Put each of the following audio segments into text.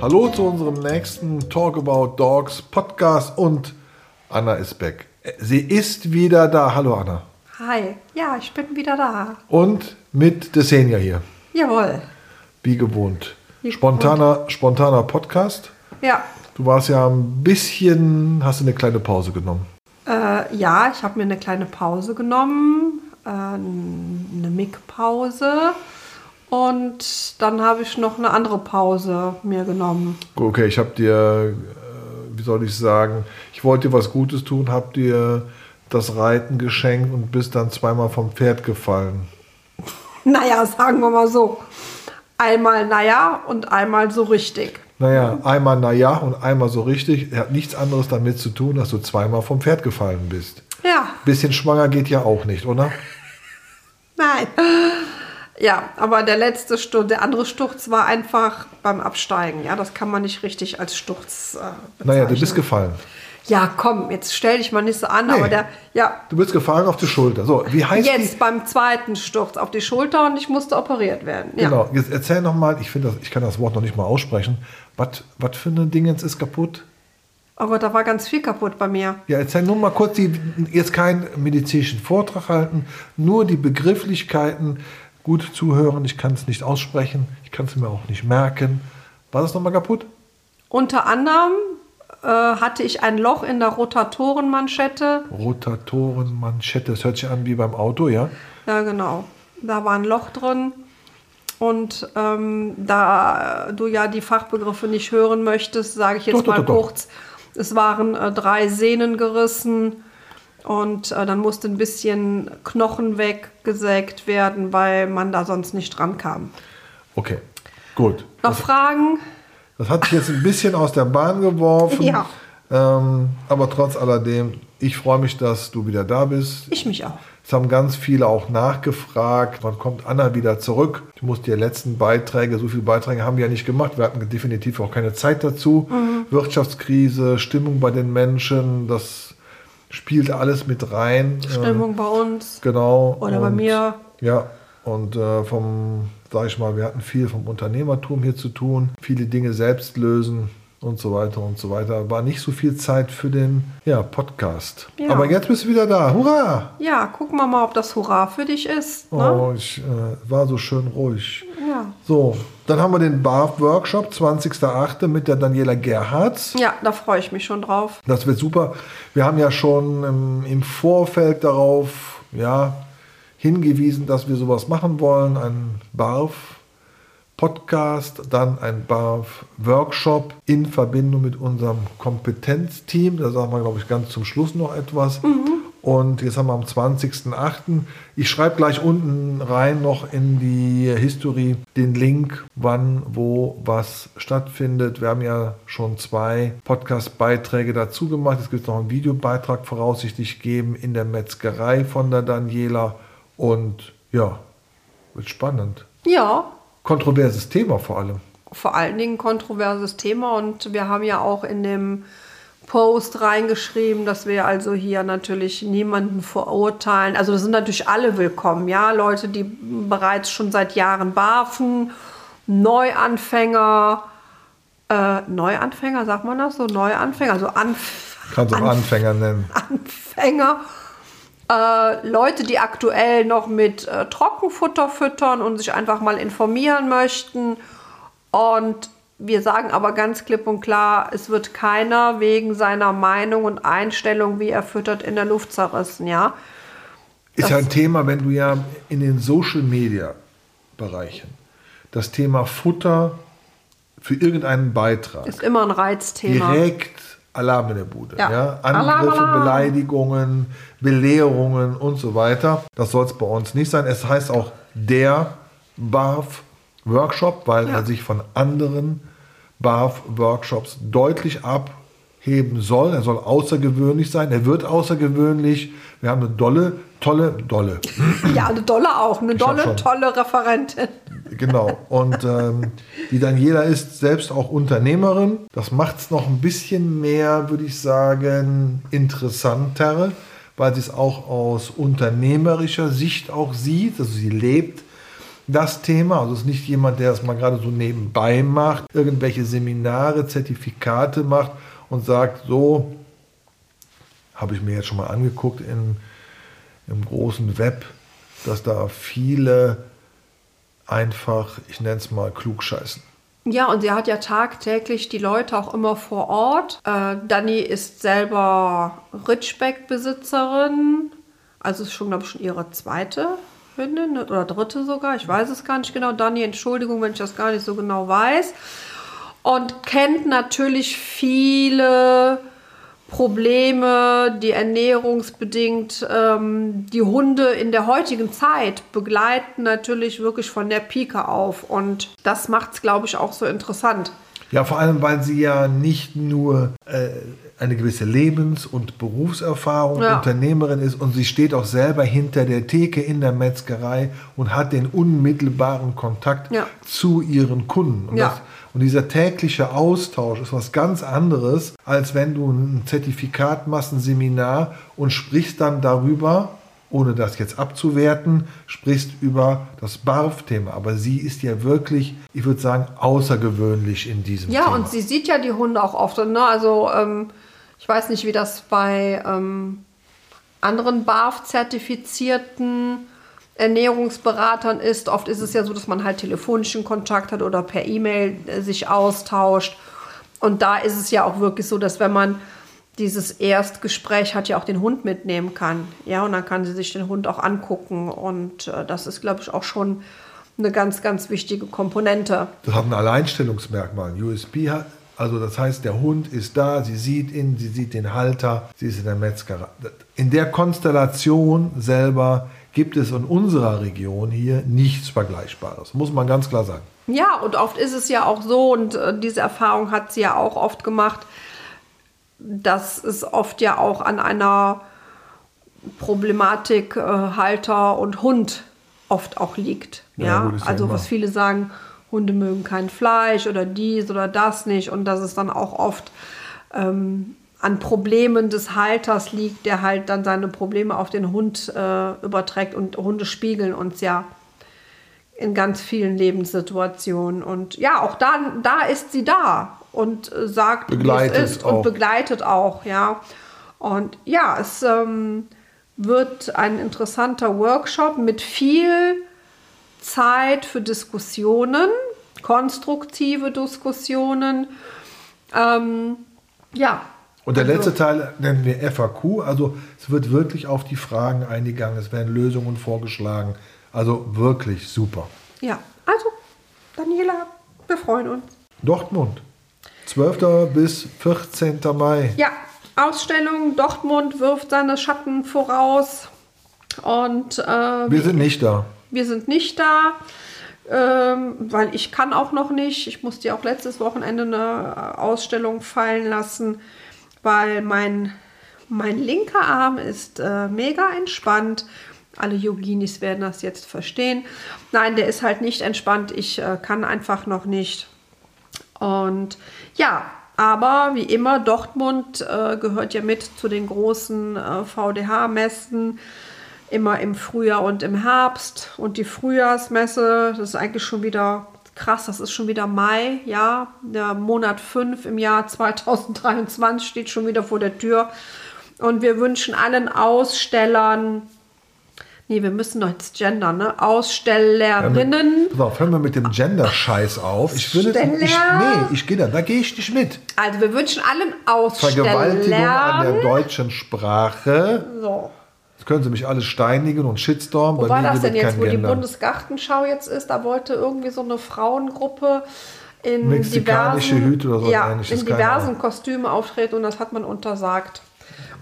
Hallo zu unserem nächsten Talk About Dogs Podcast und Anna ist back. Sie ist wieder da. Hallo Anna. Hi, ja, ich bin wieder da. Und mit Desenia hier. Jawohl. Wie gewohnt. Wie Spontaner, spontaner Podcast. Ja, Du warst ja ein bisschen, hast du eine kleine Pause genommen. äh, ja, ich habe mir eine kleine Pause genommen, äh, eine Mick-Pause. Und dann habe ich noch eine andere Pause mir genommen. Okay, ich habe dir, äh, wie soll ich sagen, ich wollte dir was Gutes tun, habe dir das Reiten geschenkt und bist dann zweimal vom Pferd gefallen. Naja, sagen wir mal so. Einmal naja und einmal so richtig. Naja, einmal naja und einmal so richtig. Er hat nichts anderes damit zu tun, dass du zweimal vom Pferd gefallen bist. Ja, Bisschen schwanger geht ja auch nicht, oder? nein. Ja, aber der letzte Sturz, der andere Sturz war einfach beim Absteigen. Ja, das kann man nicht richtig als Sturz äh, bezeichnen. Naja, du bist gefallen. Ja, komm, jetzt stell dich mal nicht so an, aber der, ja, Du bist gefallen auf die Schulter. So, wie heißt jetzt die? beim zweiten Sturz auf die Schulter und ich musste operiert werden. Ja. Genau, jetzt erzähl noch mal, ich finde, ich kann das Wort noch nicht mal aussprechen. Was für ein Dingens ist kaputt? Oh Gott, da war ganz viel kaputt bei mir. Ja, erzähl nur mal kurz, die, jetzt keinen medizinischen Vortrag halten, nur die Begrifflichkeiten gut zuhören. Ich kann es nicht aussprechen, ich kann es mir auch nicht merken. War das nochmal kaputt? Unter anderem äh, hatte ich ein Loch in der Rotatorenmanschette. Rotatorenmanschette, das hört sich an wie beim Auto, ja? Ja, genau. Da war ein Loch drin. Und ähm, da du ja die Fachbegriffe nicht hören möchtest, sage ich jetzt Doch, mal doch, doch. kurz. Es waren äh, drei Sehnen gerissen und äh, dann musste ein bisschen Knochen weggesägt werden, weil man da sonst nicht dran kam. Okay, gut. Noch Fragen? Das hat sich jetzt ein bisschen aus der Bahn geworfen. Ja. Ähm, aber trotz alledem, ich freue mich, dass du wieder da bist. Ich mich auch. Es haben ganz viele auch nachgefragt, wann kommt Anna wieder zurück. Ich musste die letzten Beiträge, so viele Beiträge haben wir ja nicht gemacht. Wir hatten definitiv auch keine Zeit dazu. Mhm. Wirtschaftskrise, Stimmung bei den Menschen, das spielte alles mit rein. Stimmung bei uns. Ähm, genau. Oder bei mir. Ja, und äh, vom, sag ich mal, wir hatten viel vom Unternehmertum hier zu tun, viele Dinge selbst lösen und so weiter und so weiter. War nicht so viel Zeit für den ja, Podcast. Ja. Aber jetzt bist du wieder da. Hurra! Ja, gucken wir mal, ob das Hurra für dich ist. Ne? Oh, ich äh, war so schön ruhig. Ja. So, dann haben wir den BAF-Workshop, 20.08. mit der Daniela Gerhards. ja, da freue ich mich schon drauf. Das wird super. Wir haben ja schon im, im Vorfeld darauf ja, hingewiesen, dass wir sowas machen wollen. Ein BARF-Podcast, dann ein BARF-Workshop in Verbindung mit unserem Kompetenzteam. Da sagen wir, glaube ich, ganz zum Schluss noch etwas. Und jetzt haben wir am 20.08. Ich schreibe gleich unten rein noch in die History den Link, wann, wo, was stattfindet. Wir haben ja schon zwei Podcast-Beiträge dazu gemacht. Es wird noch einen Videobeitrag voraussichtlich geben in der Metzgerei von der Daniela. Und ja, wird spannend. Ja, Kontroverses Thema vor allem. vor allen Dingen kontroverses Thema und wir haben ja auch in dem Post reingeschrieben, dass wir also hier natürlich niemanden verurteilen. Also das sind natürlich alle willkommen, ja, Leute, die bereits schon seit Jahren barfen, Neuanfänger, äh, Neuanfänger, sagt man das so, Neuanfänger, also Anf Kannst du auch Anf- Anfänger nennen. Anfänger, äh, Leute, die aktuell noch mit äh, Trockenfutter füttern und sich einfach mal informieren möchten. Und wir sagen aber ganz klipp und klar, es wird keiner wegen seiner Meinung und Einstellung, wie er füttert, in der Luft zerrissen, ja. Ist Das- ja ein Thema, wenn du ja in den Social Media Bereichen das Thema Futter für irgendeinen Beitrag Ist immer ein Reizthema. direkt Alarm in der Bude. Ja. Ja. Angriffe, Alarm, Alarm. Beleidigungen, Belehrungen und so weiter. Das soll es bei uns nicht sein. Es heißt auch der BARF Workshop, weil Ja. er sich von anderen BARF Workshops deutlich abheben soll. Er soll außergewöhnlich sein. Er wird außergewöhnlich. Wir haben eine dolle, tolle, dolle. Ja, eine dolle auch, eine Ich dolle, tolle Referentin. Genau. Und ähm, die Daniela ist selbst auch Unternehmerin. Das macht es noch ein bisschen mehr, würde ich sagen, interessanter, weil sie es auch aus unternehmerischer Sicht auch sieht. Also sie lebt das Thema. Also es ist nicht jemand, der es mal gerade so nebenbei macht, irgendwelche Seminare, Zertifikate macht und sagt, so habe ich mir jetzt schon mal angeguckt in, im großen Web, dass da viele einfach, ich nenne es mal, klugscheißen. Ja, und sie hat ja tagtäglich die Leute auch immer vor Ort. Äh, Dani ist selber Ritschbeck-Besitzerin. Also ist schon, glaube ich, schon ihre zweite Hündin oder dritte sogar. Ich weiß es gar nicht genau. Dani, Entschuldigung, wenn ich das gar nicht so genau weiß. Und kennt natürlich viele Probleme, die ernährungsbedingt ähm, die Hunde in der heutigen Zeit begleiten, natürlich wirklich von der Pike auf. Und das macht es, glaube ich, auch so interessant. Ja, vor allem, weil sie ja nicht nur äh, eine gewisse Lebens- und Berufserfahrung, ja. Unternehmerin ist und sie steht auch selber hinter der Theke in der Metzgerei und hat den unmittelbaren Kontakt ja. zu ihren Kunden. Und, ja. das, und, dieser tägliche Austausch ist was ganz anderes, als wenn du ein Zertifikat machst, ein Seminar und sprichst dann darüber, ohne das jetzt abzuwerten, sprichst über das BARF-Thema. Aber sie ist ja wirklich, ich würde sagen, außergewöhnlich in diesem ja, Thema. Ja, und sie sieht ja die Hunde auch oft. Ne? Also ähm, ich weiß nicht, wie das bei ähm, anderen BARF-zertifizierten Ernährungsberatern ist. Oft ist es ja so, dass man halt telefonischen Kontakt hat oder per E-Mail äh, sich austauscht. Und da ist es ja auch wirklich so, dass wenn man dieses Erstgespräch hat, ja auch den Hund mitnehmen kann. Ja, und dann kann sie sich den Hund auch angucken. Und äh, das ist, glaube ich, auch schon eine ganz, ganz wichtige Komponente. Das hat ein Alleinstellungsmerkmal. Ein USB hat, also das heißt, der Hund ist da, sie sieht ihn, sie sieht den Halter, sie ist in der Metzgerei. In der Konstellation selber gibt es in unserer Region hier nichts Vergleichbares, muss man ganz klar sagen. Ja, und oft ist es ja auch so, und äh, diese Erfahrung hat sie ja auch oft gemacht, dass es oft ja auch an einer Problematik äh, Halter und Hund oft auch liegt. Ja, ja gut, also was viele sagen, Hunde mögen kein Fleisch oder dies oder das nicht und dass es dann auch oft ähm, an Problemen des Halters liegt, der halt dann seine Probleme auf den Hund äh, überträgt und Hunde spiegeln uns ja in ganz vielen Lebenssituationen und ja, auch da, da ist sie da und äh, sagt, begleitet wie es ist auch. und begleitet auch, ja. Und ja, es ähm, wird ein interessanter Workshop mit viel Zeit für Diskussionen, konstruktive Diskussionen. Ähm, ja. Und der also, letzte Teil nennen wir FAQ. Also es wird wirklich auf die Fragen eingegangen. Es werden Lösungen vorgeschlagen. Also wirklich super. Ja, also Daniela, wir freuen uns. Dortmund. 12. bis 14. Mai. Ja, Ausstellung Dortmund wirft seine Schatten voraus. Und äh, wir sind nicht da. Wir sind nicht da, ähm, weil ich kann auch noch nicht. Ich musste ja auch letztes Wochenende eine Ausstellung fallen lassen, weil mein, mein linker Arm ist äh, mega entspannt. Alle Yoginis werden das jetzt verstehen. Nein, der ist halt nicht entspannt. Ich äh, kann einfach noch nicht. Und ja, aber wie immer, Dortmund äh, gehört ja mit zu den großen äh, VDH-Messen, immer im Frühjahr und im Herbst. Und die Frühjahrsmesse, das ist eigentlich schon wieder krass, das ist schon wieder Mai, ja, der Monat 5 im Jahr 2023 steht schon wieder vor der Tür. Und wir wünschen allen Ausstellern Nee, wir müssen noch jetzt gendern, ne? Ausstellerinnen. Ja, pass hören wir mit dem Gender-Scheiß auf. Ich will jetzt, ich, nee, ich gehe da, da gehe ich nicht mit. Also wir wünschen allen Ausstellern. Vergewaltigung an der deutschen Sprache. So. Jetzt können sie mich alle steinigen und Shitstorm. Wo war das denn jetzt, wo die Bundesgartenschau jetzt ist? Da wollte irgendwie so eine Frauengruppe in Mexikanische diversen, Hüte oder so ja, in diversen Kostümen auftreten und das hat man untersagt.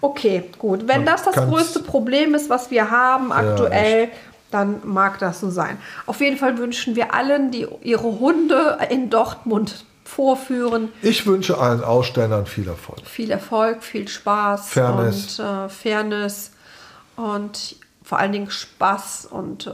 Okay, gut. Wenn das das größte Problem ist, was wir haben aktuell, ja, dann mag das so sein. Auf jeden Fall wünschen wir allen, die ihre Hunde in Dortmund vorführen. Ich wünsche allen Ausstellern viel Erfolg. Viel Erfolg, viel Spaß Fairness. und äh, Fairness. Und vor allen Dingen Spaß und äh,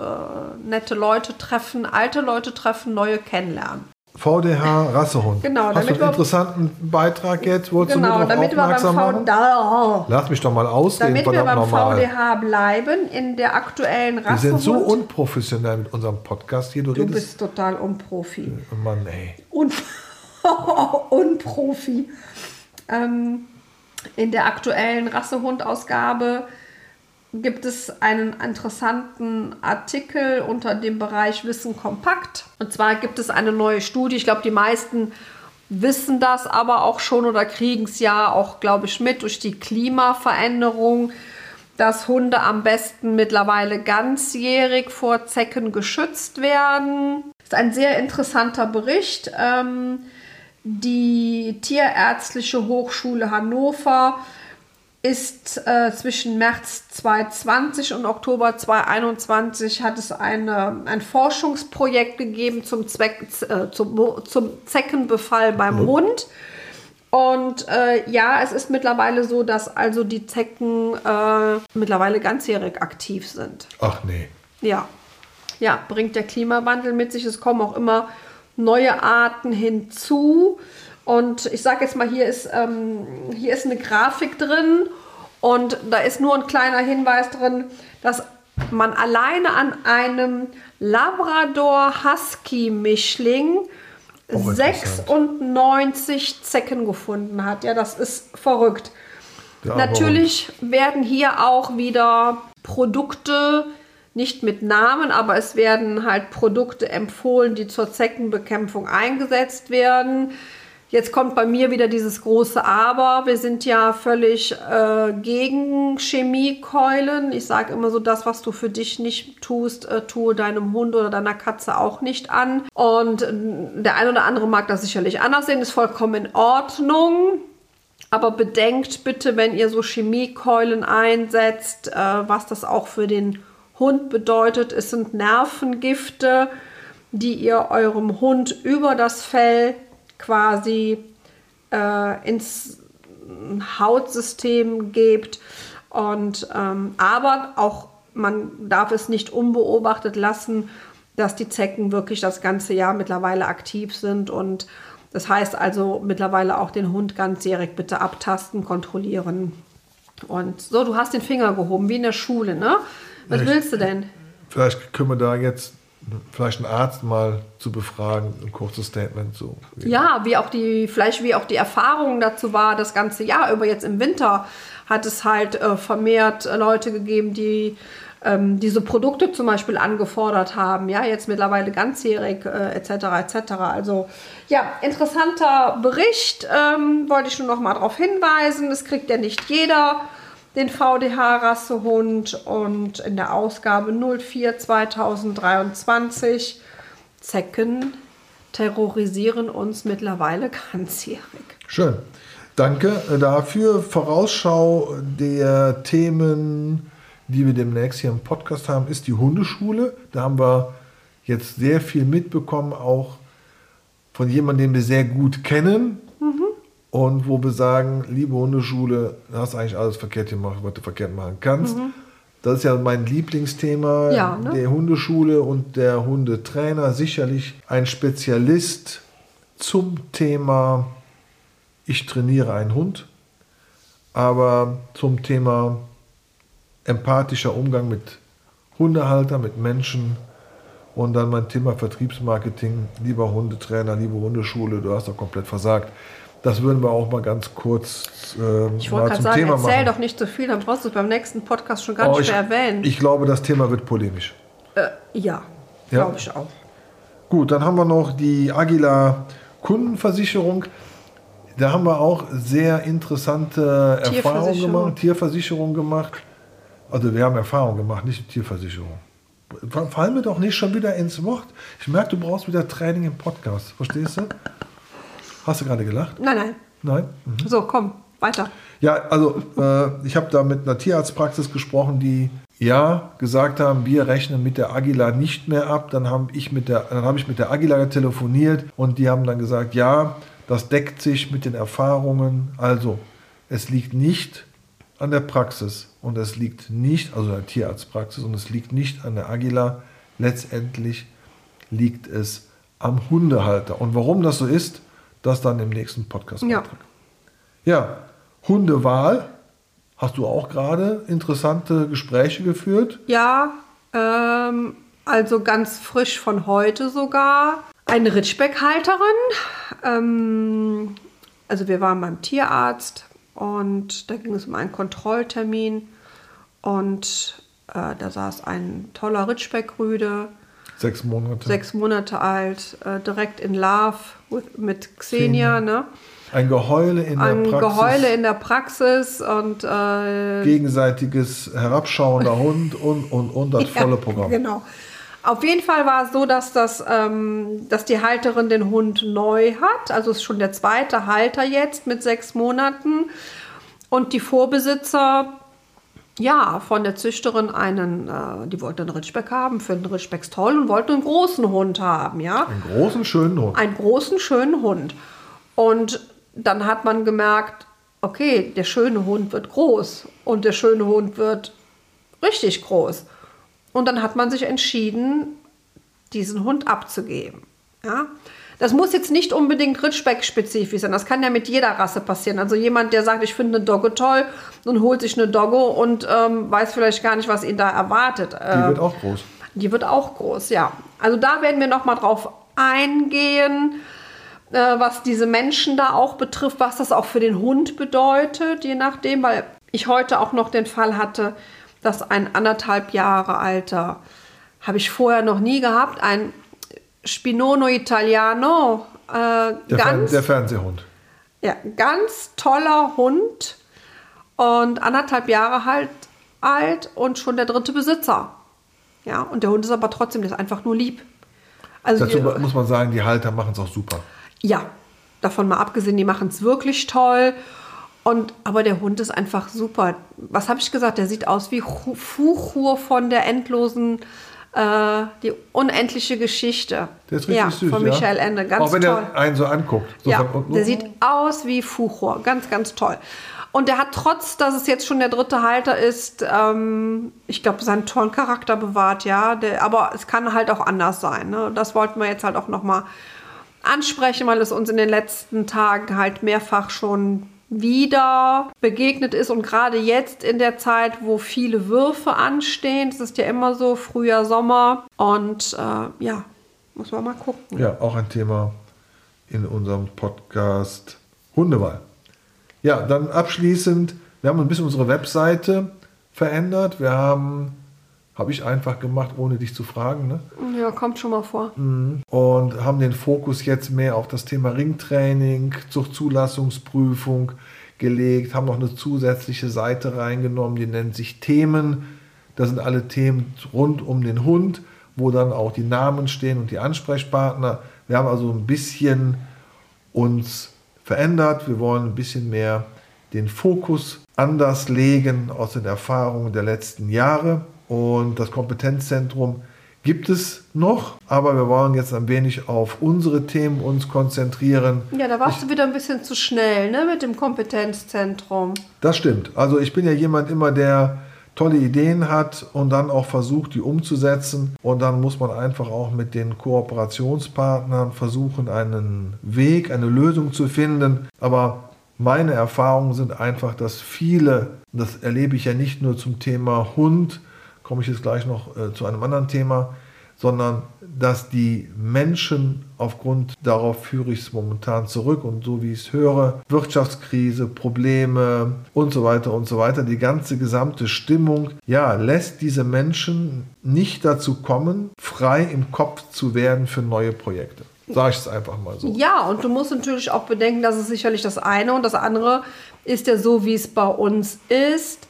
nette Leute treffen, alte Leute treffen, neue kennenlernen. VDH Rassehund. Genau, Hast du einen wir- interessanten Beitrag jetzt? Wolltest Genau, du damit noch wir beim aufmerksam? VDH, Lass mich doch mal ausreden, damit wir beim nochmal. VDH bleiben, in der aktuellen Wir sind so Rassehund. unprofessionell mit unserem Podcast hier. Du, Du bist total unprofi. Mann, ey. Un Unprofi. Ähm, in der aktuellen Rassehund-Ausgabe gibt es einen interessanten Artikel unter dem Bereich Wissen kompakt. Und zwar gibt es eine neue Studie. Ich glaube, die meisten wissen das aber auch schon oder kriegen es ja auch, glaube ich, mit durch die Klimaveränderung, dass Hunde am besten mittlerweile ganzjährig vor Zecken geschützt werden. Das ist ein sehr interessanter Bericht. Ähm, die Tierärztliche Hochschule Hannover ist äh, zwischen März 2020 und Oktober 2021 hat es eine, ein Forschungsprojekt gegeben zum, Zweck, äh, zum, zum Zeckenbefall beim Hund. Und äh, ja, es ist mittlerweile so, dass also die Zecken äh, mittlerweile ganzjährig aktiv sind. Ach nee. Ja. Ja, bringt der Klimawandel mit sich. Es kommen auch immer neue Arten hinzu. Und ich sage jetzt mal, hier ist, ähm, hier ist eine Grafik drin und da ist nur ein kleiner Hinweis drin, dass man alleine an einem Labrador-Husky-Mischling interessant. 96 Zecken gefunden hat. Ja, das ist verrückt. Arme Natürlich werden hier auch wieder Produkte, nicht mit Namen, aber es werden halt Produkte empfohlen, die zur Zeckenbekämpfung eingesetzt werden. Jetzt kommt bei mir wieder dieses große Aber. Wir sind ja völlig äh, gegen Chemiekeulen. Ich sage immer so, das, was du für dich nicht tust, äh, tue deinem Hund oder deiner Katze auch nicht an. Und äh, der ein oder andere mag das sicherlich anders sehen, ist vollkommen in Ordnung. Aber bedenkt bitte, wenn ihr so Chemiekeulen einsetzt, äh, was das auch für den Hund bedeutet. Es sind Nervengifte, die ihr eurem Hund über das Fell quasi äh, ins Hautsystem gebt. Und ähm, aber auch man darf es nicht unbeobachtet lassen, dass die Zecken wirklich das ganze Jahr mittlerweile aktiv sind und das heißt also mittlerweile auch den Hund ganzjährig bitte abtasten, kontrollieren. Und so, du hast den Finger gehoben, wie in der Schule, ne? Was Ich- willst du denn? Vielleicht können wir da jetzt vielleicht einen Arzt mal zu befragen, ein kurzes Statement zu. Ja, wie auch die, vielleicht wie auch die Erfahrung dazu war, das ganze Jahr über jetzt im Winter hat es halt äh, vermehrt Leute gegeben, die ähm, diese Produkte zum Beispiel angefordert haben, ja, jetzt mittlerweile ganzjährig äh, etc. etc. Also ja, interessanter Bericht, ähm, wollte ich nur noch mal darauf hinweisen. Das kriegt ja nicht jeder, den VDH-Rassehund und in der Ausgabe 04 2023 Zecken terrorisieren uns mittlerweile ganzjährig. Schön. Danke äh, dafür. Vorausschau der Themen, die wir demnächst hier im Podcast haben, ist die Hundeschule. Da haben wir jetzt sehr viel mitbekommen, auch von jemandem, den wir sehr gut kennen. Und wo wir sagen, liebe Hundeschule, du hast eigentlich alles verkehrt gemacht, was du verkehrt machen kannst. Das ist ja mein Lieblingsthema Ja, ne? der Hundeschule und der Hundetrainer. Sicherlich ein Spezialist zum Thema ich trainiere einen Hund, aber zum Thema empathischer Umgang mit Hundehalter, mit Menschen und dann mein Thema Vertriebsmarketing, lieber Hundetrainer, liebe Hundeschule, du hast doch komplett versagt. Das würden wir auch mal ganz kurz ähm, Ich mal wollte gerade zum sagen, Thema erzähl machen. doch nicht so viel, dann brauchst du es beim nächsten Podcast schon gar Oh, nicht ich, mehr erwähnen. ich glaube, das Thema wird polemisch. äh, ja, Ja? glaube ich auch. Gut, dann haben wir noch die Agila Kundenversicherung. Da haben wir auch sehr interessante Erfahrungen gemacht, Tierversicherung gemacht. Also wir haben Erfahrungen gemacht, nicht Tierversicherung. Fallen mir doch nicht schon wieder ins Wort. Ich merke, du brauchst wieder Training im Podcast. Verstehst du? Hast du gerade gelacht? Nein, nein. Nein? Mhm. So, komm, weiter. Ja, also äh, ich habe da mit einer Tierarztpraxis gesprochen, die ja gesagt haben, wir rechnen mit der Agila nicht mehr ab. Dann habe ich mit der, dann habe ich mit der Agila telefoniert und die haben dann gesagt, ja, das deckt sich mit den Erfahrungen. Also es liegt nicht an der Praxis und es liegt nicht, also der Tierarztpraxis und es liegt nicht an der Agila. Letztendlich liegt es am Hundehalter. Und warum das so ist, das dann im nächsten Podcast. Ja. ja, Hundewahl. Hast du auch gerade interessante Gespräche geführt? Ja, ähm, also ganz frisch von heute sogar. Eine Ritschbeck-Halterin. Ähm, also wir waren beim Tierarzt und da ging es um einen Kontrolltermin und äh, da saß ein toller Ritschbeck-Rüde. Sechs Monate. Sechs Monate alt, äh, direkt in Love with, mit Xenia, Xenia. ne? Ein Geheule in Ein der Praxis. Geheule in der Praxis und äh, gegenseitiges herabschauender Hund und und und das ja, volle Programm. Genau. Auf jeden Fall war es so, dass, das, ähm, dass die Halterin den Hund neu hat. Also ist schon der zweite Halter jetzt mit sechs Monaten. Und die Vorbesitzer, ja, von der Züchterin einen, äh, die wollten einen Ritschbeck haben, für den Ritschbecks toll und wollten einen großen Hund haben, ja. Einen großen, schönen Hund. Einen großen, schönen Hund. Und dann hat man gemerkt, okay, der schöne Hund wird groß und der schöne Hund wird richtig groß. Und dann hat man sich entschieden, diesen Hund abzugeben. Ja? Das muss jetzt nicht unbedingt Ritschbeck-spezifisch sein. Das kann ja mit jeder Rasse passieren. Also jemand, der sagt, ich finde eine Dogge toll und holt sich eine Dogge und ähm, weiß vielleicht gar nicht, was ihn da erwartet. Die wird auch groß. Die wird auch groß, ja. Also da werden wir noch mal drauf eingehen, äh, was diese Menschen da auch betrifft, was das auch für den Hund bedeutet, je nachdem, weil ich heute auch noch den Fall hatte, dass ein anderthalb Jahre alter, habe ich vorher noch nie gehabt, ein Spinono Italiano. Äh, der, ganz, Fern der Fernsehhund. Ja, ganz toller Hund und anderthalb Jahre halt alt und schon der dritte Besitzer. Ja, und der Hund ist aber trotzdem, der ist einfach nur lieb. Also Dazu die, muss man sagen, die Halter machen es auch super. Ja, davon mal abgesehen, die machen es wirklich toll. Und, aber der Hund ist einfach super. Was habe ich gesagt? Der sieht aus wie Fuchur von der endlosen, äh, die unendliche Geschichte. Der ist richtig ja, süß, von Michael Ende. Ganz Auch wenn toll. er einen so anguckt. So ja, der sieht aus wie Fuchur. Ganz, ganz toll. Und der hat trotz, dass es jetzt schon der dritte Halter ist, ähm, ich glaube, seinen tollen Charakter bewahrt, ja. Der, aber es kann halt auch anders sein. Ne? Das wollten wir jetzt halt auch nochmal ansprechen, weil es uns in den letzten Tagen halt mehrfach schon wieder begegnet ist und gerade jetzt in der Zeit, wo viele Würfe anstehen, das ist ja immer so, Frühjahr, Sommer und äh, ja, muss man mal gucken. Ja, auch ein Thema in unserem Podcast Hundewahl. Ja, dann abschließend, wir haben ein bisschen unsere Webseite verändert. Wir haben habe ich einfach gemacht, ohne dich zu fragen. Ne? Ja, kommt schon mal vor. Mhm. Und haben den Fokus jetzt mehr auf das Thema Ringtraining, Zuchtzulassungsprüfung gelegt, haben noch eine zusätzliche Seite reingenommen, die nennt sich Themen. Das sind alle Themen rund um den Hund, wo dann auch die Namen stehen und die Ansprechpartner. Wir haben also ein bisschen uns verändert. Wir wollen ein bisschen mehr den Fokus anders legen aus den Erfahrungen der letzten Jahre. Und das Kompetenzzentrum gibt es noch, aber wir wollen jetzt ein wenig auf unsere Themen uns konzentrieren. Ja, da warst ich, du wieder ein bisschen zu schnell ne, mit dem Kompetenzzentrum. Das stimmt. Also ich bin ja jemand immer, der tolle Ideen hat und dann auch versucht, die umzusetzen. Und dann muss man einfach auch mit den Kooperationspartnern versuchen, einen Weg, eine Lösung zu finden. Aber meine Erfahrungen sind einfach, dass viele, das erlebe ich ja nicht nur zum Thema Hund, komme ich jetzt gleich noch äh, zu einem anderen Thema, sondern dass die Menschen aufgrund, darauf führe ich es momentan zurück und so wie ich es höre, Wirtschaftskrise, Probleme und so weiter und so weiter, die ganze gesamte Stimmung, ja, lässt diese Menschen nicht dazu kommen, frei im Kopf zu werden für neue Projekte. Sage ich es einfach mal so. Ja, und du musst natürlich auch bedenken, dass es sicherlich das eine und das andere ist ja so, wie es bei uns ist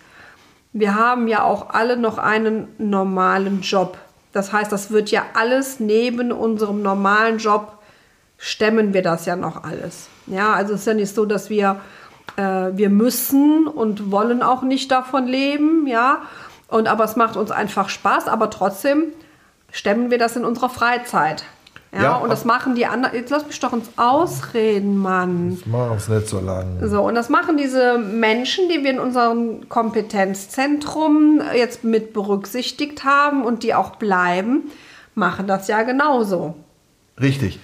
wir haben ja auch alle noch einen normalen Job. Das heißt, das wird ja alles neben unserem normalen Job stemmen wir das ja noch alles. Ja, also es ist ja nicht so, dass wir äh, wir müssen und wollen auch nicht davon leben, ja. Und aber es macht uns einfach Spaß, aber trotzdem stemmen wir das in unserer Freizeit. Ja, Ja, und das machen die anderen. Jetzt lass mich doch uns ausreden, Mann. Machen es nicht so lang. So, und das machen diese Menschen, die wir in unserem Kompetenzzentrum jetzt mit berücksichtigt haben und die auch bleiben, machen das ja genauso. Richtig.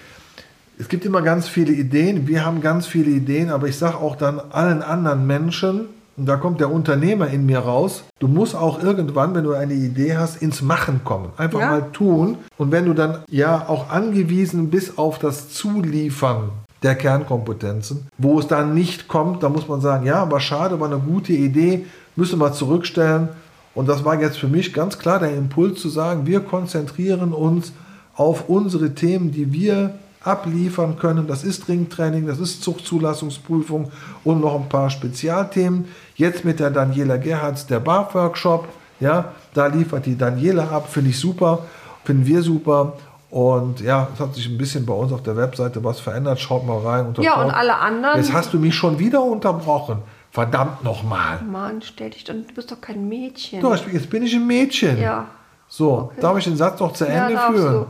Es gibt immer ganz viele Ideen. Wir haben ganz viele Ideen, aber ich sage auch dann allen anderen Menschen, und da kommt der Unternehmer in mir raus, du musst auch irgendwann, wenn du eine Idee hast, ins Machen kommen. Einfach Ja. mal tun. Und wenn du dann ja auch angewiesen bist auf das Zuliefern der Kernkompetenzen, wo es dann nicht kommt, da muss man sagen, ja, aber schade, war eine gute Idee, müssen wir zurückstellen. Und das war jetzt für mich ganz klar der Impuls zu sagen, wir konzentrieren uns auf unsere Themen, die wir abliefern können. Das ist Ringtraining, das ist Zuchtzulassungsprüfung und noch ein paar Spezialthemen. Jetzt mit der Daniela Gerhards, der BAF-Workshop. Ja, da liefert die Daniela ab, finde ich super, finden wir super. Und ja, es hat sich ein bisschen bei uns auf der Webseite was verändert. Schaut mal rein. Unter Ja, und alle anderen- Jetzt hast du mich schon wieder unterbrochen. Verdammt nochmal. Mann, stell dich dann, du bist doch kein Mädchen. So, jetzt bin ich ein Mädchen. Ja. So, darf ich den Satz noch zu Ja, Ende führen?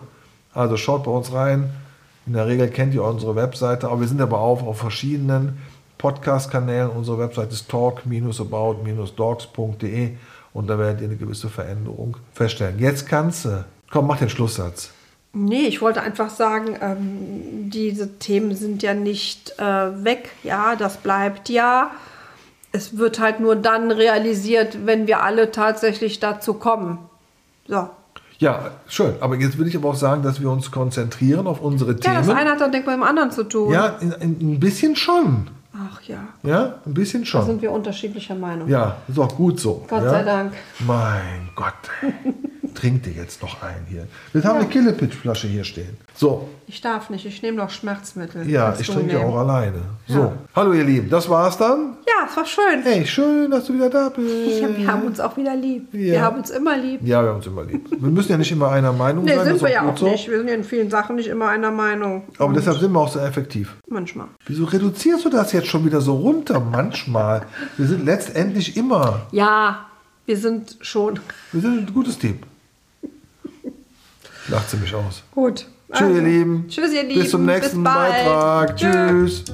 Also schaut bei uns rein. In der Regel kennt ihr unsere Webseite, aber wir sind aber auch auf verschiedenen Podcast-Kanälen. Unsere Webseite ist talk-about-dogs.de und da werdet ihr eine gewisse Veränderung feststellen. Jetzt kannst du. Komm, mach den Schlusssatz. Nee, ich wollte einfach sagen, ähm, diese Themen sind ja nicht äh, weg. Ja, das bleibt ja. Es wird halt nur dann realisiert, wenn wir alle tatsächlich dazu kommen. So. Ja, schön. Aber jetzt will ich aber auch sagen, dass wir uns konzentrieren auf unsere Ja, das Themen. eine hat dann denk beim anderen zu tun. Ja, in, in, ein bisschen schon. Ach ja, Ja, ein bisschen da schon. sind wir unterschiedlicher Meinung. Ja, ist auch gut so. Gott ja? sei Dank. Mein Gott. trink dir jetzt noch ein hier. Wir haben eine Killepitch-Flasche hier stehen. So, Ich darf nicht, ich nehme doch Schmerzmittel. ja, Kannst ich du trinke ja nehmen. auch alleine. So, Ja. hallo ihr Lieben, das war's dann. Ja, es war schön. Hey, schön, dass du wieder da bist. Ja, wir haben uns auch wieder lieb. Ja. Wir haben uns immer lieb. Ja, wir haben uns immer lieb. Wir müssen ja nicht immer einer Meinung Nee, sein. sind das wir ja auch so. nicht. Wir sind ja in vielen Sachen nicht immer einer Meinung. Aber deshalb sind wir auch so effektiv. Manchmal. Wieso reduzierst du das jetzt schon wieder so runter? Manchmal. Wir sind letztendlich immer. Ja, wir sind schon. Wir sind ein gutes Team. Lacht sie mich aus. Gut. Tschüss, ihr Lieben. Tschüss, ihr Lieben. Bis zum nächsten Bis. Beitrag. Tschö. Tschüss.